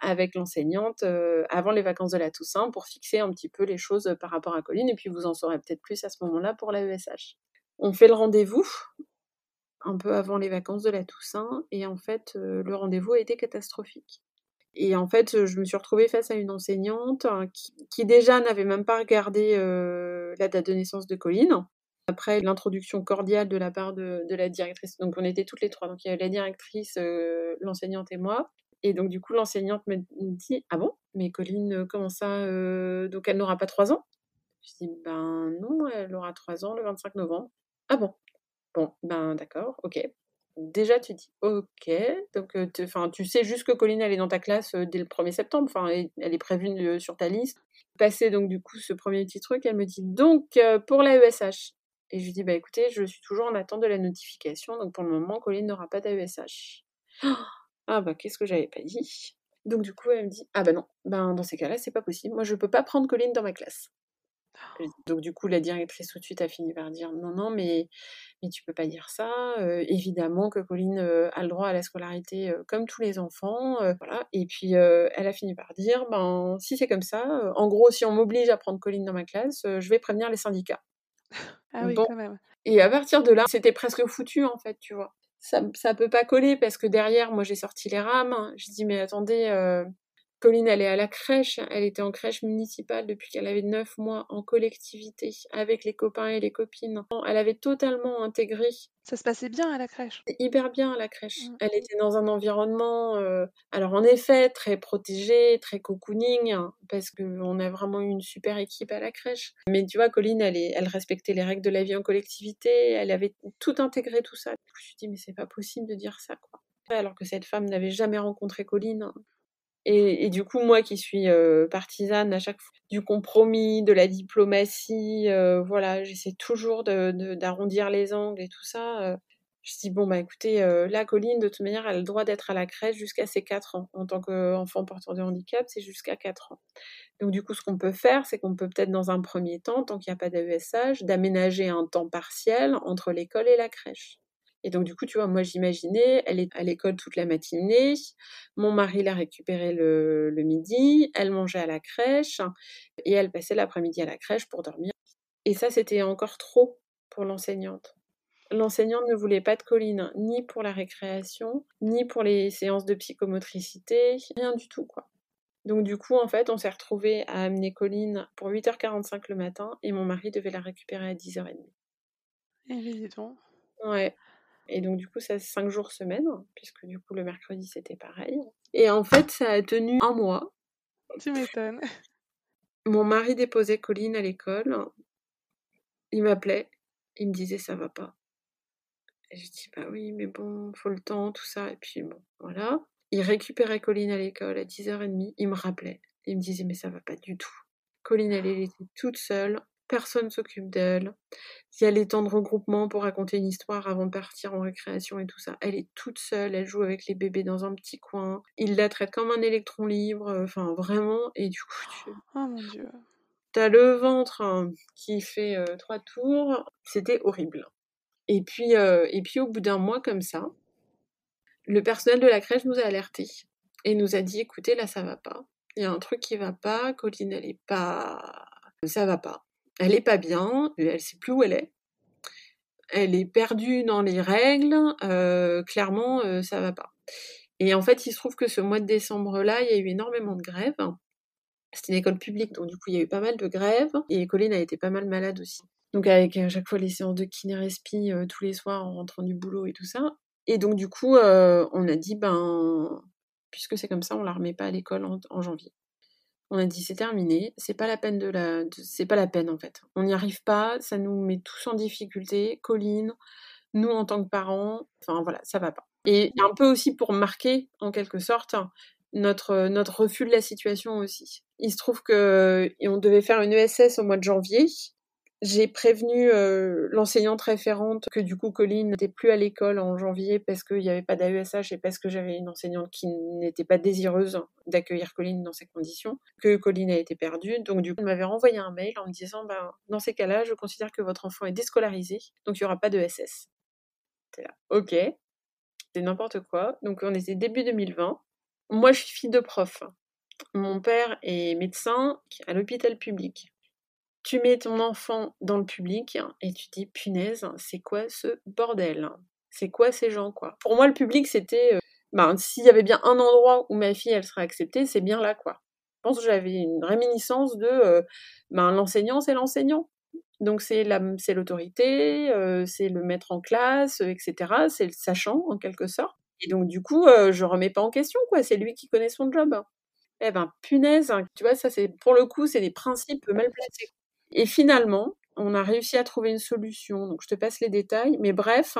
avec l'enseignante avant les vacances de la Toussaint pour fixer un petit peu les choses par rapport à Colline. Et puis, vous en saurez peut-être plus à ce moment-là pour la ESH. On fait le rendez-vous un peu avant les vacances de la Toussaint et en fait, le rendez-vous a été catastrophique. Et en fait, je me suis retrouvée face à une enseignante hein, qui, déjà n'avait même pas regardé euh, la date de naissance de Colline. Après l'introduction cordiale de la part de, la directrice, donc on était toutes les trois, donc il y avait la directrice, euh, l'enseignante et moi. Et donc du coup, l'enseignante me dit Ah bon? Mais Colline, euh, comment ça Donc elle n'aura pas trois ans? Je dis Ben non, elle aura trois ans le 25 novembre. Ah bon? Bon, ben d'accord, ok déjà tu dis ok, donc enfin tu sais juste que Colline elle est dans ta classe dès le 1er septembre, enfin elle, est prévue sur ta liste. Passer donc du coup ce premier petit truc, elle me dit donc pour la ESH. Et je lui dis bah écoutez, je suis toujours en attente de la notification, donc pour le moment Colline n'aura pas d'AESH. Ah bah qu'est-ce que j'avais pas dit? Donc du coup elle me dit ah bah non, ben dans ces cas-là c'est pas possible, moi je peux pas prendre Colline dans ma classe. Donc du coup, la directrice tout de suite a fini par dire non, non, mais, mais tu peux pas dire ça. évidemment que Colline a le droit à la scolarité comme tous les enfants, voilà. Et puis elle a fini par dire ben si c'est comme ça, en gros, si on m'oblige à prendre Colline dans ma classe, je vais prévenir les syndicats. Ah oui, quand même. Et à partir de là, c'était presque foutu en fait, tu vois. Ça, ça peut pas coller parce que derrière, moi j'ai sorti les rames. Je dis mais attendez, Colline, elle est à la crèche. Elle était en crèche municipale depuis qu'elle avait 9 mois en collectivité avec les copains et les copines. Elle avait totalement intégré. Ça se passait bien à la crèche? Hyper bien à la crèche. Mmh. Elle était dans un environnement, euh, alors en effet, très protégé, très cocooning, hein, parce qu'on a vraiment eu une super équipe à la crèche. Mais tu vois, Colline, elle, elle respectait les règles de la vie en collectivité. Elle avait tout intégré, tout ça. Je me suis dit, mais c'est pas possible de dire ça, quoi. Alors que cette femme n'avait jamais rencontré Colline. Et, du coup, moi qui suis partisane à chaque fois du compromis, de la diplomatie, voilà, j'essaie toujours d'arrondir les angles et tout ça. je dis, bon, bah écoutez, la Colline, de toute manière, elle a le droit d'être à la crèche jusqu'à ses 4 ans. En tant qu'enfant porteur de handicap, c'est jusqu'à 4 ans. Donc du coup, ce qu'on peut faire, c'est qu'on peut peut-être dans un premier temps, tant qu'il n'y a pas d'AESH, d'aménager un temps partiel entre l'école et la crèche. Et donc, du coup, tu vois, moi, j'imaginais, elle est à l'école toute la matinée, mon mari l'a récupérée le, midi, elle mangeait à la crèche, et elle passait l'après-midi à la crèche pour dormir. Et ça, c'était encore trop pour l'enseignante. L'enseignante ne voulait pas de Colline, ni pour la récréation, ni pour les séances de psychomotricité, rien du tout, quoi. Donc du coup, en fait, on s'est retrouvé à amener Colline pour 8h45 le matin et mon mari devait la récupérer à 10h30. Et dis donc. Ouais. Et donc du coup, ça c'est 5 jours semaine, puisque du coup le mercredi c'était pareil. Et en fait, ça a tenu un mois. Tu m'étonnes. Mon mari déposait Colline à l'école. Il m'appelait. Il me disait ça va pas. Et je dis bah oui, mais bon, faut le temps, tout ça. Et puis bon, voilà. Il récupérait Colline à l'école à 10h30. Il me rappelait. Il me disait mais ça va pas du tout. Colline, elle, elle était toute seule. Personne s'occupe d'elle. Il y a les temps de regroupement pour raconter une histoire avant de partir en récréation et tout ça. Elle est toute seule, elle joue avec les bébés dans un petit coin. Il la traite comme un électron libre, enfin vraiment. Et du coup, tu... Oh mon dieu. T'as le ventre hein, qui fait euh, trois tours. C'était horrible. Et puis, euh, et puis au bout d'un mois comme ça, le personnel de la crèche nous a alertés et nous a dit écoutez, là ça va pas. Il y a un truc qui va pas. Colline, elle est pas. Ça va pas. Elle est pas bien. Elle sait plus où elle est. Elle est perdue dans les règles. euh, clairement, euh, ça va pas. Et en fait, il se trouve que ce mois de décembre-là, il y a eu énormément de grèves. C'était une école publique, donc du coup, il y a eu pas mal de grèves. Et Colline a été pas mal malade aussi. Donc avec à chaque fois les séances de kiné-respi euh, tous les soirs en rentrant du boulot et tout ça. Et donc du coup, euh, on a dit, ben, puisque c'est comme ça, on la remet pas à l'école en janvier. On a dit c'est terminé, c'est pas la peine de la, c'est pas la peine en fait. On n'y arrive pas, ça nous met tous en difficulté. Colline, nous en tant que parents, enfin voilà, ça va pas. Et un peu aussi pour marquer en quelque sorte notre notre refus de la situation aussi. Il se trouve que on devait faire une ESS au mois de janvier. J'ai prévenu euh, l'enseignante référente que du coup Colline n'était plus à l'école en janvier parce qu'il n'y avait pas d'AESH et parce que j'avais une enseignante qui n'était pas désireuse d'accueillir Colline dans ces conditions, que Colline a été perdue. Donc du coup, elle m'avait renvoyé un mail en me disant ben, dans ces cas-là, je considère que votre enfant est déscolarisé, donc il n'y aura pas de SS. Là, ok, c'est n'importe quoi. Donc on était début 2020. Moi, je suis fille de prof. Mon père est médecin à l'hôpital public tu mets ton enfant dans le public et tu dis punaise, c'est quoi ce bordel? C'est quoi ces gens quoi? Pour moi le public c'était euh, ben, s'il y avait bien un endroit où ma fille elle serait acceptée, c'est bien là quoi. Je pense que j'avais une réminiscence de euh, ben, l'enseignant c'est l'enseignant. Donc c'est la l'autorité, euh, c'est le maître en classe, etc. C'est le sachant en quelque sorte. Et donc du coup, euh, je remets pas en question quoi, c'est lui qui connaît son job. Eh ben punaise, hein, tu vois ça c'est pour le coup c'est des principes mal placés. Et finalement, on a réussi à trouver une solution. Donc, je te passe les détails. Mais bref,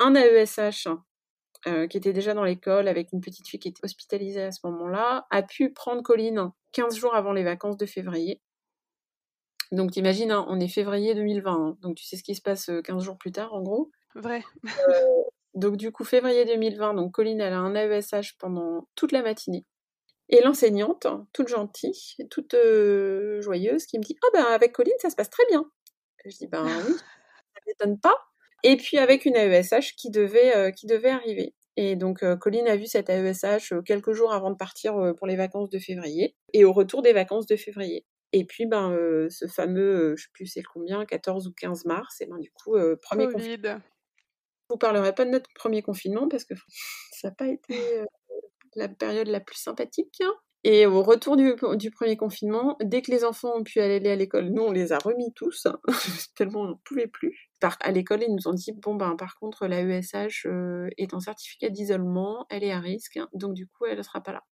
un AESH euh, qui était déjà dans l'école avec une petite fille qui était hospitalisée à ce moment-là a pu prendre Colline 15 jours avant les vacances de février. Donc, t'imagines, hein, on est février 2020. hein. donc, tu sais ce qui se passe euh, 15 jours plus tard, en gros. Vrai. Donc, du coup, février 2020, donc Colline, elle a un AESH pendant toute la matinée. Et l'enseignante, toute gentille, toute euh, joyeuse, qui me dit Ah ben avec Colline, ça se passe très bien. Je dis Ben oui, ça m'étonne pas. Et puis avec une AESH qui devait, euh, qui devait arriver. Et donc euh, Colline a vu cette AESH euh, quelques jours avant de partir pour les vacances de février et au retour des vacances de février. Et puis ben ce fameux, je sais plus c'est le combien, 14 ou 15 mars, et ben du coup premier confinement. Covid. Je vous parlerai pas de notre premier confinement parce que ça n'a pas été la période la plus sympathique. Et au retour du, premier confinement, dès que les enfants ont pu aller à l'école, nous on les a remis tous, tellement on n'en pouvait plus. Par, à l'école, ils nous ont dit bon ben par contre la ESH euh, est en certificat d'isolement, elle est à risque, donc du coup elle ne sera pas là.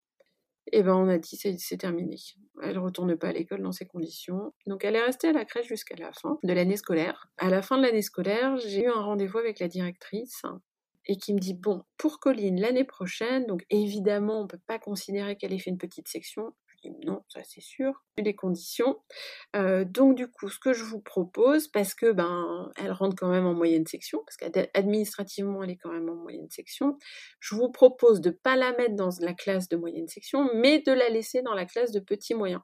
Et ben on a dit c'est terminé. Elle retourne pas à l'école dans ces conditions. Donc elle est restée à la crèche jusqu'à la fin de l'année scolaire. À la fin de l'année scolaire, j'ai eu un rendez-vous avec la directrice et qui me dit bon pour Colline l'année prochaine donc évidemment on peut pas considérer qu'elle ait fait une petite section. Je dis non ça c'est sûr les conditions. Euh, donc du coup ce que je vous propose parce que ben elle rentre quand même en moyenne section parce qu'administrativement elle est quand même en moyenne section je vous propose de pas la mettre dans la classe de moyenne section mais de la laisser dans la classe de petit moyen.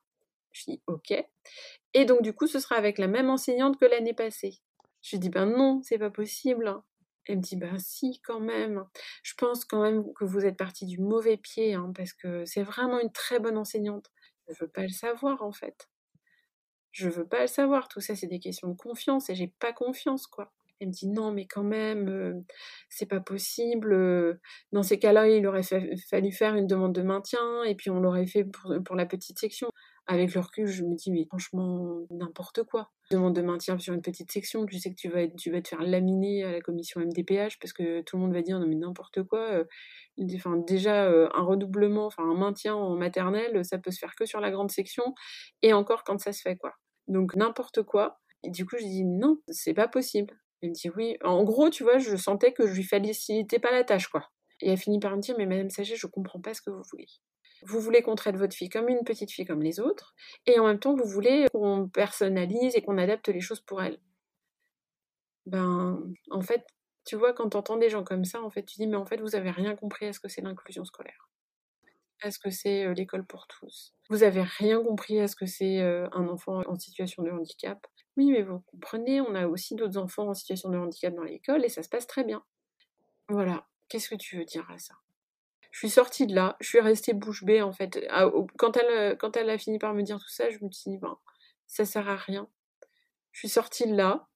Je dis ok. Et donc du coup ce sera avec la même enseignante que l'année passée. Je dis ben non c'est pas possible elle me dit, bah si, quand même. Je pense quand même que vous êtes parti du mauvais pied, hein, parce que c'est vraiment une très bonne enseignante. Je veux pas le savoir, en fait. Je veux pas le savoir. Tout ça, c'est des questions de confiance, et j'ai pas confiance, quoi. Elle me dit non, mais quand même, c'est pas possible. Dans ces cas-là, il aurait fallu faire une demande de maintien et puis on l'aurait fait pour, la petite section. Avec le recul, je me dis, mais franchement, n'importe quoi. Demande de maintien sur une petite section, tu sais que tu vas, tu vas te faire laminer à la commission MDPH parce que tout le monde va dire, non mais n'importe quoi. Enfin, déjà, un redoublement, enfin un maintien en maternelle, ça peut se faire que sur la grande section et encore quand ça se fait, quoi. Donc n'importe quoi. Et du coup, je dis non, c'est pas possible. Elle me dit oui. En gros, tu vois, je sentais que je lui facilitais pas la tâche, quoi. Et elle finit par me dire, mais Madame Saget, je comprends pas ce que vous voulez. Vous voulez qu'on traite votre fille comme une petite fille comme les autres, et en même temps, vous voulez qu'on personnalise et qu'on adapte les choses pour elle. Ben, en fait, tu vois, quand tu entends des gens comme ça, en fait, tu dis, mais en fait, vous avez rien compris à ce que c'est l'inclusion scolaire. À ce que c'est euh, l'école pour tous. Vous avez rien compris à ce que c'est euh, un enfant en situation de handicap. Oui, mais vous comprenez, on a aussi d'autres enfants en situation de handicap dans l'école et ça se passe très bien. Voilà, qu'est-ce que tu veux dire à ça? Je suis sortie de là, je suis restée bouche bée en fait. Quand elle, quand elle a fini par me dire tout ça, je me suis dit, ben, ça sert à rien. Je suis sortie de là,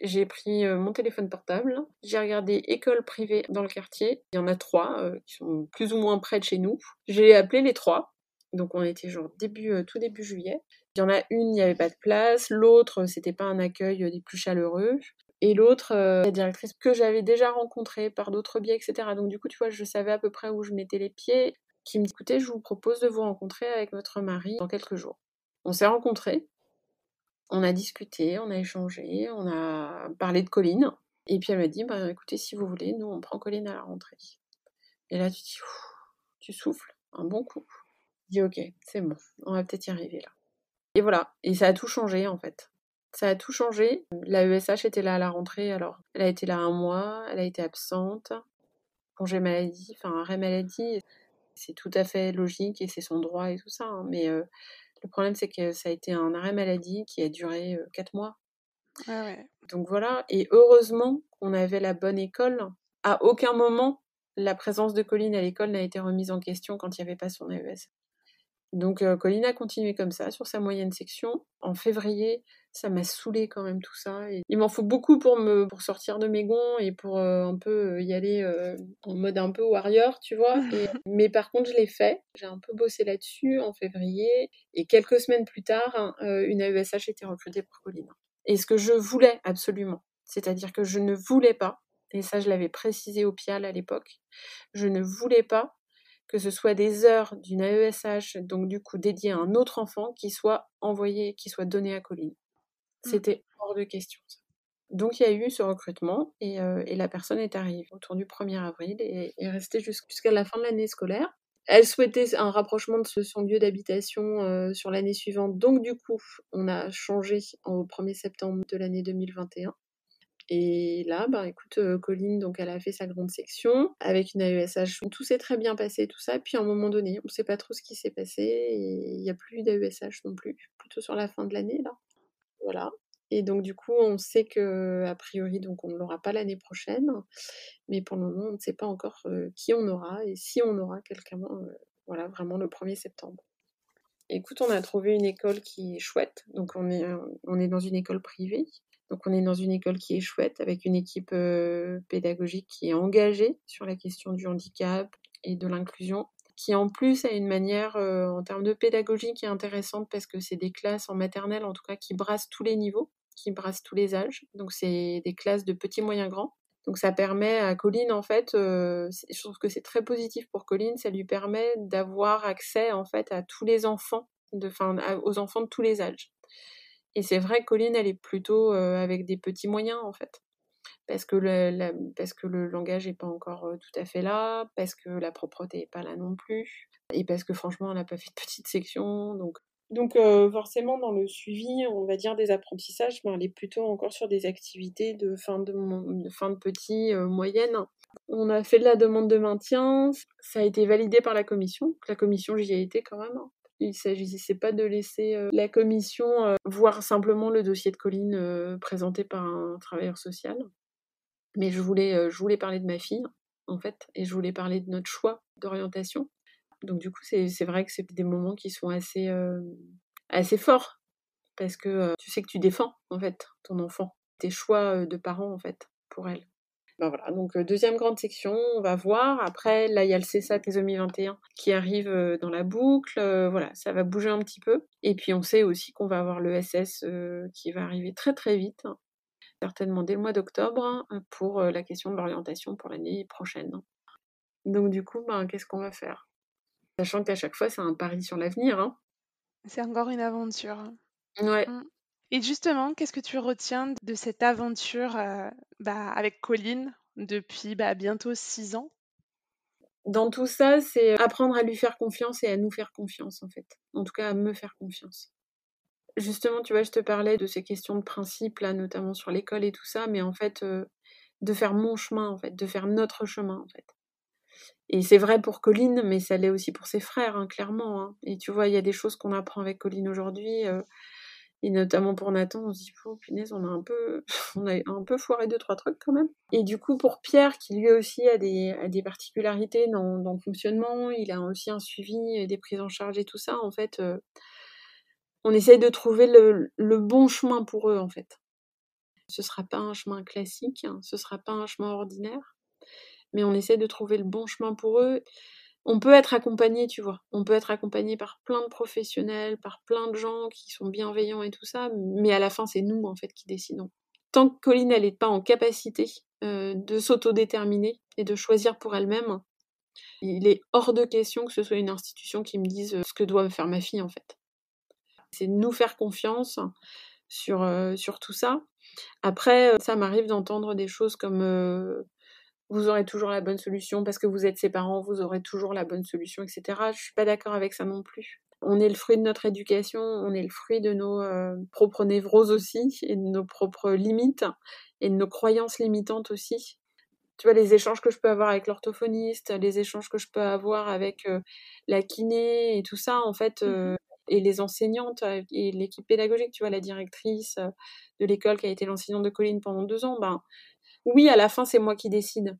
j'ai pris euh, mon téléphone portable, j'ai regardé écoles privées dans le quartier. Il y en a trois euh, qui sont plus ou moins près de chez nous. J'ai appelé les trois. Donc on était genre début, euh, tout début juillet. Il y en a une, il n'y avait pas de place. L'autre, c'était pas un accueil des plus chaleureux. Et l'autre, la directrice que j'avais déjà rencontrée par d'autres biais, etc. Donc du coup, tu vois, je savais à peu près où je mettais les pieds. Qui me dit, écoutez, je vous propose de vous rencontrer avec votre mari dans quelques jours. On s'est rencontrés. On a discuté, on a échangé, on a parlé de Colline. Et puis elle m'a dit, bah, écoutez, si vous voulez, nous, on prend Colline à la rentrée. Et là, tu dis, tu souffles un bon coup. Je dis, ok, c'est bon, on va peut-être y arriver là. Et voilà, et ça a tout changé en fait. Ça a tout changé. La ESH était là à la rentrée, alors elle a été là un mois, elle a été absente, congé maladie, enfin arrêt maladie, c'est tout à fait logique et c'est son droit et tout ça. Hein. mais euh, le problème, c'est que ça a été un arrêt maladie qui a duré quatre mois. Ah Donc voilà, et heureusement qu'on avait la bonne école. À aucun moment, la présence de Colline à l'école n'a été remise en question quand il n'y avait pas son AES. Donc Colline a continué comme ça sur sa moyenne section. En février, ça m'a saoulé quand même tout ça. Et il m'en faut beaucoup pour me pour sortir de mes gonds et pour un peu y aller en mode un peu warrior, tu vois. mais par contre, je l'ai fait. J'ai un peu bossé là-dessus en février. Et quelques semaines plus tard, hein, une AESH était recrutée pour Colline. Et ce que je voulais absolument, c'est-à-dire que je ne voulais pas, et ça je l'avais précisé au PIAL à l'époque, je ne voulais pas que ce soit des heures d'une AESH, donc du coup dédiées à un autre enfant, qui soit envoyé, qui soit donné à Colline. Mmh. C'était hors de question. Donc il y a eu ce recrutement euh, et, la personne est arrivée autour du 1er avril et est restée jusqu'à la fin de l'année scolaire. Elle souhaitait un rapprochement de son lieu d'habitation euh, sur l'année suivante, donc du coup on a changé au 1er septembre de l'année 2021. Et là, bah écoute, euh, Colline, donc elle a fait sa grande section avec une AESH. Tout s'est très bien passé, tout ça. Puis à un moment donné, on ne sait pas trop ce qui s'est passé et il n'y a plus d'AESH non plus, plutôt sur la fin de l'année là. Voilà. Et donc du coup, on sait que a priori, donc on ne l'aura pas l'année prochaine, mais pour le moment, on ne sait pas encore euh, qui on aura et si on aura quelqu'un. Euh, voilà, vraiment le 1er septembre. Écoute, on a trouvé une école qui est chouette. Donc on est, on est dans une école privée donc on est dans une école qui est chouette, avec une équipe euh, pédagogique qui est engagée sur la question du handicap et de l'inclusion, qui en plus a une manière euh, en termes de pédagogie qui est intéressante parce que c'est des classes en maternelle en tout cas qui brassent tous les niveaux, qui brassent tous les âges. Donc c'est des classes de petits, moyens, grands. Donc ça permet à Colline en fait, euh, je trouve que c'est très positif pour Colline, ça lui permet d'avoir accès en fait à tous les enfants, de, enfin, aux enfants de tous les âges. Et c'est vrai que Colline, elle est plutôt avec des petits moyens, en fait. Parce que le, parce que le langage n'est pas encore tout à fait là, parce que la propreté n'est pas là non plus, et parce que franchement, elle n'a pas fait de petite section. Donc, donc forcément, dans le suivi, on va dire des apprentissages, ben, elle est plutôt encore sur des activités de fin de, de fin de petit, moyenne. On a fait de la demande de maintien, ça a été validé par la commission. La commission, j'y ai été quand même. Hein. Il ne s'agissait pas de laisser euh, la commission euh, voir simplement le dossier de Colline euh, présenté par un travailleur social. Mais je voulais, je voulais parler de ma fille, en fait, et je voulais parler de notre choix d'orientation. Donc du coup, c'est vrai que c'est des moments qui sont assez, assez forts, parce que tu sais que tu défends, en fait, ton enfant. tes choix de parents en fait pour elle. Ben voilà, donc deuxième grande section, on va voir. Après, là, il y a le CSA trisomie 21 qui arrive dans la boucle. voilà, ça va bouger un petit peu. Et puis, on sait aussi qu'on va avoir le SS qui va arriver très très vite, certainement dès le mois d'octobre, pour la question de l'orientation pour l'année prochaine. Donc, du coup, ben, qu'est-ce qu'on va faire? Sachant qu'à chaque fois, c'est un pari sur l'avenir. Hein. C'est encore une aventure. Ouais. Mmh. Et justement, qu'est-ce que tu retiens de cette aventure euh, bah, avec Colline depuis bah, bientôt six ans? Dans tout ça, c'est apprendre à lui faire confiance et à nous faire confiance, en fait. En tout cas, à me faire confiance. Justement, tu vois, je te parlais de ces questions de principe, là, notamment sur l'école et tout ça, mais en fait, de faire mon chemin, en fait, de faire notre chemin, en fait. Et c'est vrai pour Colline, mais ça l'est aussi pour ses frères, hein, clairement. Hein. Et tu vois, il y a des choses qu'on apprend avec Colline aujourd'hui. Et notamment pour Nathan, on se dit, oh punaise, on a un peu, on a un peu foiré deux, trois trucs quand même. Et du coup, pour Pierre, qui lui aussi a des, a des particularités dans, dans, le fonctionnement, il a aussi un suivi, des prises en charge et tout ça, en fait, euh, on essaye de trouver le, le, bon chemin pour eux, en fait. Ce sera pas un chemin classique, hein, ce sera pas un chemin ordinaire, mais on essaie de trouver le bon chemin pour eux on peut être accompagné, tu vois. On peut être accompagné par plein de professionnels, par plein de gens qui sont bienveillants et tout ça, mais à la fin, c'est nous, en fait, qui décidons. Tant que Colline, elle n'est pas en capacité euh, de s'autodéterminer et de choisir pour elle-même, il est hors de question que ce soit une institution qui me dise euh, ce que doit faire ma fille, en fait. C'est nous faire confiance sur, euh, sur tout ça. Après, ça m'arrive d'entendre des choses comme vous aurez toujours la bonne solution parce que vous êtes ses parents, vous aurez toujours la bonne solution, etc. Je suis pas d'accord avec ça non plus. On est le fruit de notre éducation, on est le fruit de nos euh, propres névroses aussi et de nos propres limites et de nos croyances limitantes aussi. Tu vois, les échanges que je peux avoir avec l'orthophoniste, les échanges que je peux avoir avec euh, la kiné et tout ça, en fait, euh, mmh et les enseignantes et l'équipe pédagogique, tu vois, la directrice de l'école qui a été l'enseignante de Colline pendant deux ans, ben, oui, à la fin, c'est moi qui décide.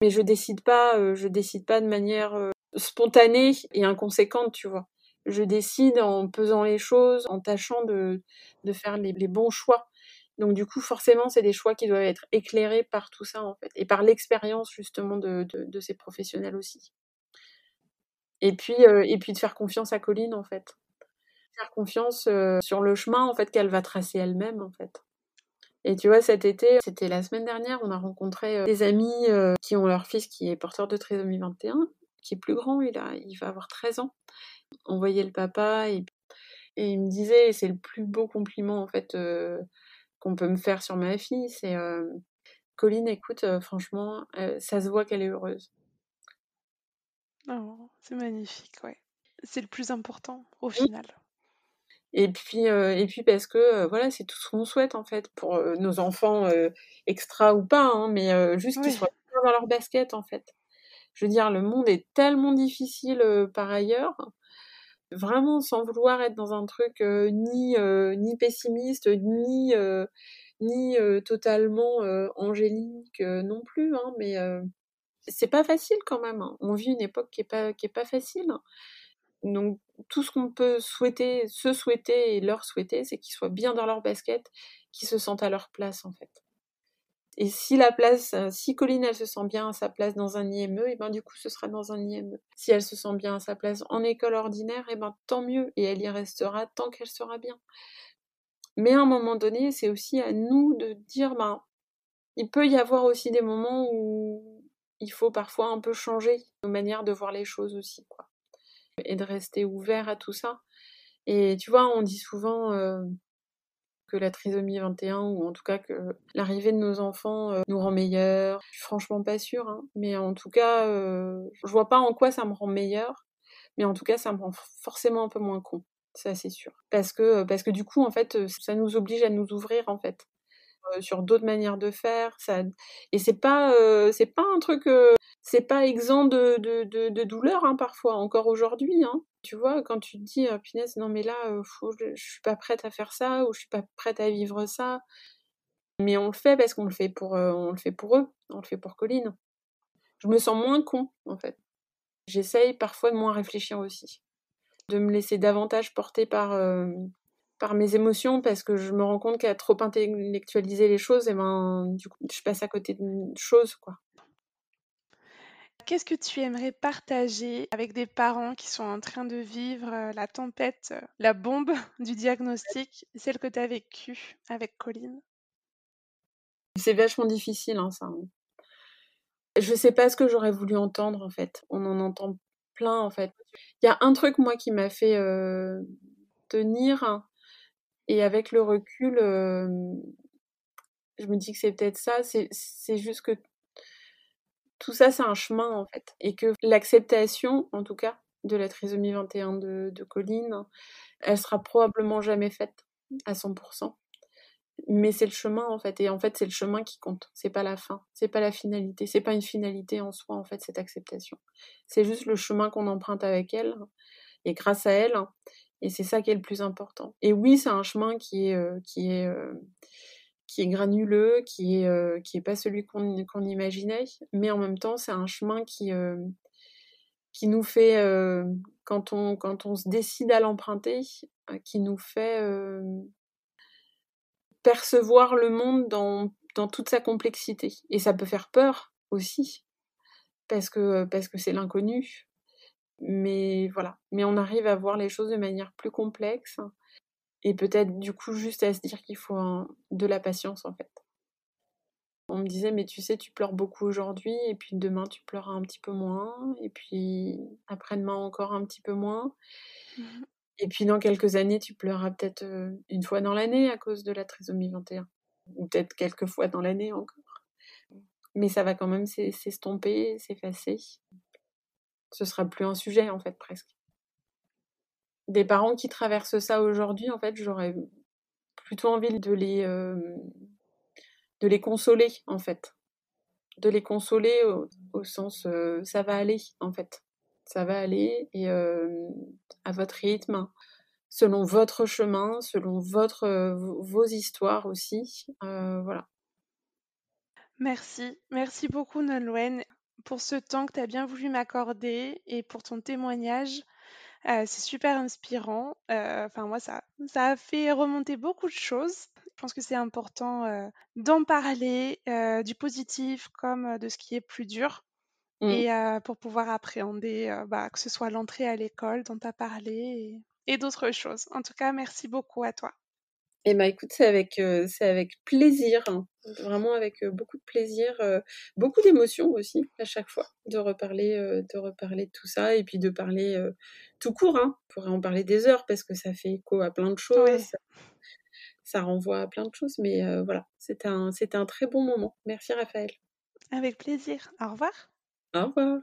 Mais je décide pas, euh, je décide pas de manière euh, spontanée et inconséquente, tu vois. Je décide en pesant les choses, en tâchant de, de faire les, bons choix. Donc du coup, forcément, c'est des choix qui doivent être éclairés par tout ça, en fait, et par l'expérience justement de, de, ces professionnels aussi. Et puis, euh, et puis de faire confiance à Colline, en fait. Faire confiance sur le chemin, en fait, qu'elle va tracer elle-même, en fait. Et tu vois, cet été, c'était la semaine dernière, on a rencontré euh, des amis euh, qui ont leur fils qui est porteur de trisomie 21, qui est plus grand, il, a, il va avoir 13 ans. On voyait le papa et, et il me disait, c'est le plus beau compliment en fait euh, qu'on peut me faire sur ma fille, c'est Colline, écoute, franchement, ça se voit qu'elle est heureuse. Oh, c'est magnifique, ouais. C'est le plus important au final. Et puis, euh, et puis parce que euh, voilà, c'est tout ce qu'on souhaite en fait pour euh, nos enfants extra ou pas, hein, mais juste qu'ils soient dans leur basket en fait. Je veux dire, le monde est tellement difficile par ailleurs, vraiment sans vouloir être dans un truc ni ni pessimiste, ni ni totalement angélique non plus, hein, mais c'est pas facile quand même. Hein. On vit une époque qui est pas qui est pas facile. Donc tout ce qu'on peut souhaiter, se souhaiter et leur souhaiter, c'est qu'ils soient bien dans leur basket, qu'ils se sentent à leur place en fait. Et si la place, euh, si Colline elle se sent bien à sa place dans un IME, et ben du coup ce sera dans un IME. Si elle se sent bien à sa place en école ordinaire, et ben tant mieux, et elle y restera tant qu'elle sera bien. Mais à un moment donné, c'est aussi à nous de dire, ben il peut y avoir aussi des moments où il faut parfois un peu changer nos manières de voir les choses aussi, quoi et de rester ouvert à tout ça. Et tu vois, on dit souvent euh, que la trisomie 21, ou en tout cas que l'arrivée de nos enfants euh, nous rend meilleurs. Je suis franchement pas sûre, hein. mais en tout cas, euh, je vois pas en quoi ça me rend meilleur, mais en tout cas, ça me rend forcément un peu moins con. Ça, c'est sûr. Parce que, parce que du coup, en fait, ça nous oblige à nous ouvrir, en fait. Euh, sur d'autres manières de faire. Ça... Et c'est pas, euh, c'est pas un truc, euh, c'est pas exempt de, de, de, douleur hein, parfois, encore aujourd'hui. Hein. Tu vois, quand tu te dis, oh, punaise, non mais là, je suis pas prête à faire ça ou je suis pas prête à vivre ça. Mais on le fait parce qu'on le fait pour, on le fait pour eux, on le fait pour Colline. Je me sens moins con en fait. J'essaye parfois de moins réfléchir aussi, de me laisser davantage porter par par mes émotions parce que je me rends compte qu'à trop intellectualiser les choses, et eh ben, du coup, je passe à côté de choses, quoi. Qu'est-ce que tu aimerais partager avec des parents qui sont en train de vivre euh, la tempête, euh, la bombe du diagnostic, celle que tu as vécue avec Colline? C'est vachement difficile, hein, ça. Hein. Je sais pas ce que j'aurais voulu entendre, en fait. On en entend plein, en fait. Il y a un truc, moi, qui m'a fait euh, tenir, et avec le recul, je me dis que c'est peut-être ça, c'est juste que tout ça, c'est un chemin en fait. Et que l'acceptation, en tout cas, de la trisomie 21 de, de Colline, elle sera probablement jamais faite à 100%. Mais c'est le chemin en fait. Et en fait, c'est le chemin qui compte. C'est pas la fin. C'est pas la finalité. C'est pas une finalité en soi en fait, cette acceptation. C'est juste le chemin qu'on emprunte avec elle et grâce à elle. Et c'est ça qui est le plus important. Et oui, c'est un chemin qui est, euh, qui est, euh, qui est granuleux, qui est, euh, qui est pas celui qu'on imaginait, mais en même temps, c'est un chemin qui, qui nous fait, quand, on, quand on se décide à l'emprunter, qui nous fait percevoir le monde dans, dans toute sa complexité. Et ça peut faire peur aussi, parce que parce que c'est l'inconnu. Mais voilà, mais on arrive à voir les choses de manière plus complexe et peut-être du coup juste à se dire qu'il faut de la patience en fait. On me disait mais tu sais tu pleures beaucoup aujourd'hui et puis demain tu pleureras un petit peu moins et puis après-demain encore un petit peu moins. Mmh et puis dans quelques années tu pleureras peut-être euh, une fois dans l'année à cause de la trisomie 21 ou peut-être quelques fois dans l'année encore. Mais ça va quand même s'estomper, s'effacer. Ce sera plus un sujet en fait presque des parents qui traversent ça aujourd'hui, en fait, j'aurais plutôt envie de les, consoler, en fait. De les consoler au, sens ça va aller, en fait. Ça va aller à votre rythme, selon votre chemin, selon vos histoires aussi. voilà. Merci, merci beaucoup Nolwenn pour ce temps que tu as bien voulu m'accorder et pour ton témoignage c'est super inspirant. enfin moi ça ça a fait remonter beaucoup de choses. Je pense que c'est important, d'en parler, du positif comme, de ce qui est plus dur mmh. et pour pouvoir appréhender, bah, que ce soit l'entrée à l'école dont tu as parlé et d'autres choses. En tout cas, merci beaucoup à toi. Eh ben écoute, c'est avec, c'est avec plaisir, hein. vraiment avec beaucoup de plaisir, beaucoup d'émotions aussi à chaque fois de reparler, de reparler de tout ça et puis de parler tout court. Hein. On pourrait en parler des heures parce que ça fait écho à plein de choses, ça, renvoie à plein de choses, mais voilà, c'était un, c'était un très bon moment. Merci Raphaël. Avec plaisir. Au revoir. Au revoir.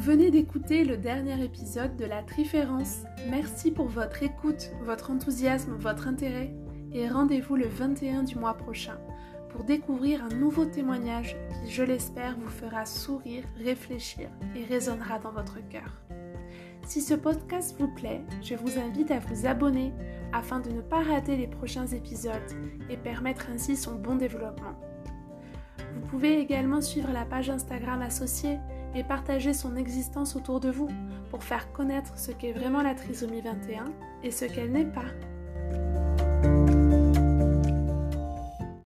Venez d'écouter le dernier épisode de La Triférence. Merci pour votre écoute, votre enthousiasme, votre intérêt et rendez-vous le 21 du mois prochain pour découvrir un nouveau témoignage qui, je l'espère, vous fera sourire, réfléchir et résonnera dans votre cœur. Si ce podcast vous plaît, je vous invite à vous abonner afin de ne pas rater les prochains épisodes et permettre ainsi son bon développement. Vous pouvez également suivre la page Instagram associée et partager son existence autour de vous pour faire connaître ce qu'est vraiment la trisomie 21 et ce qu'elle n'est pas.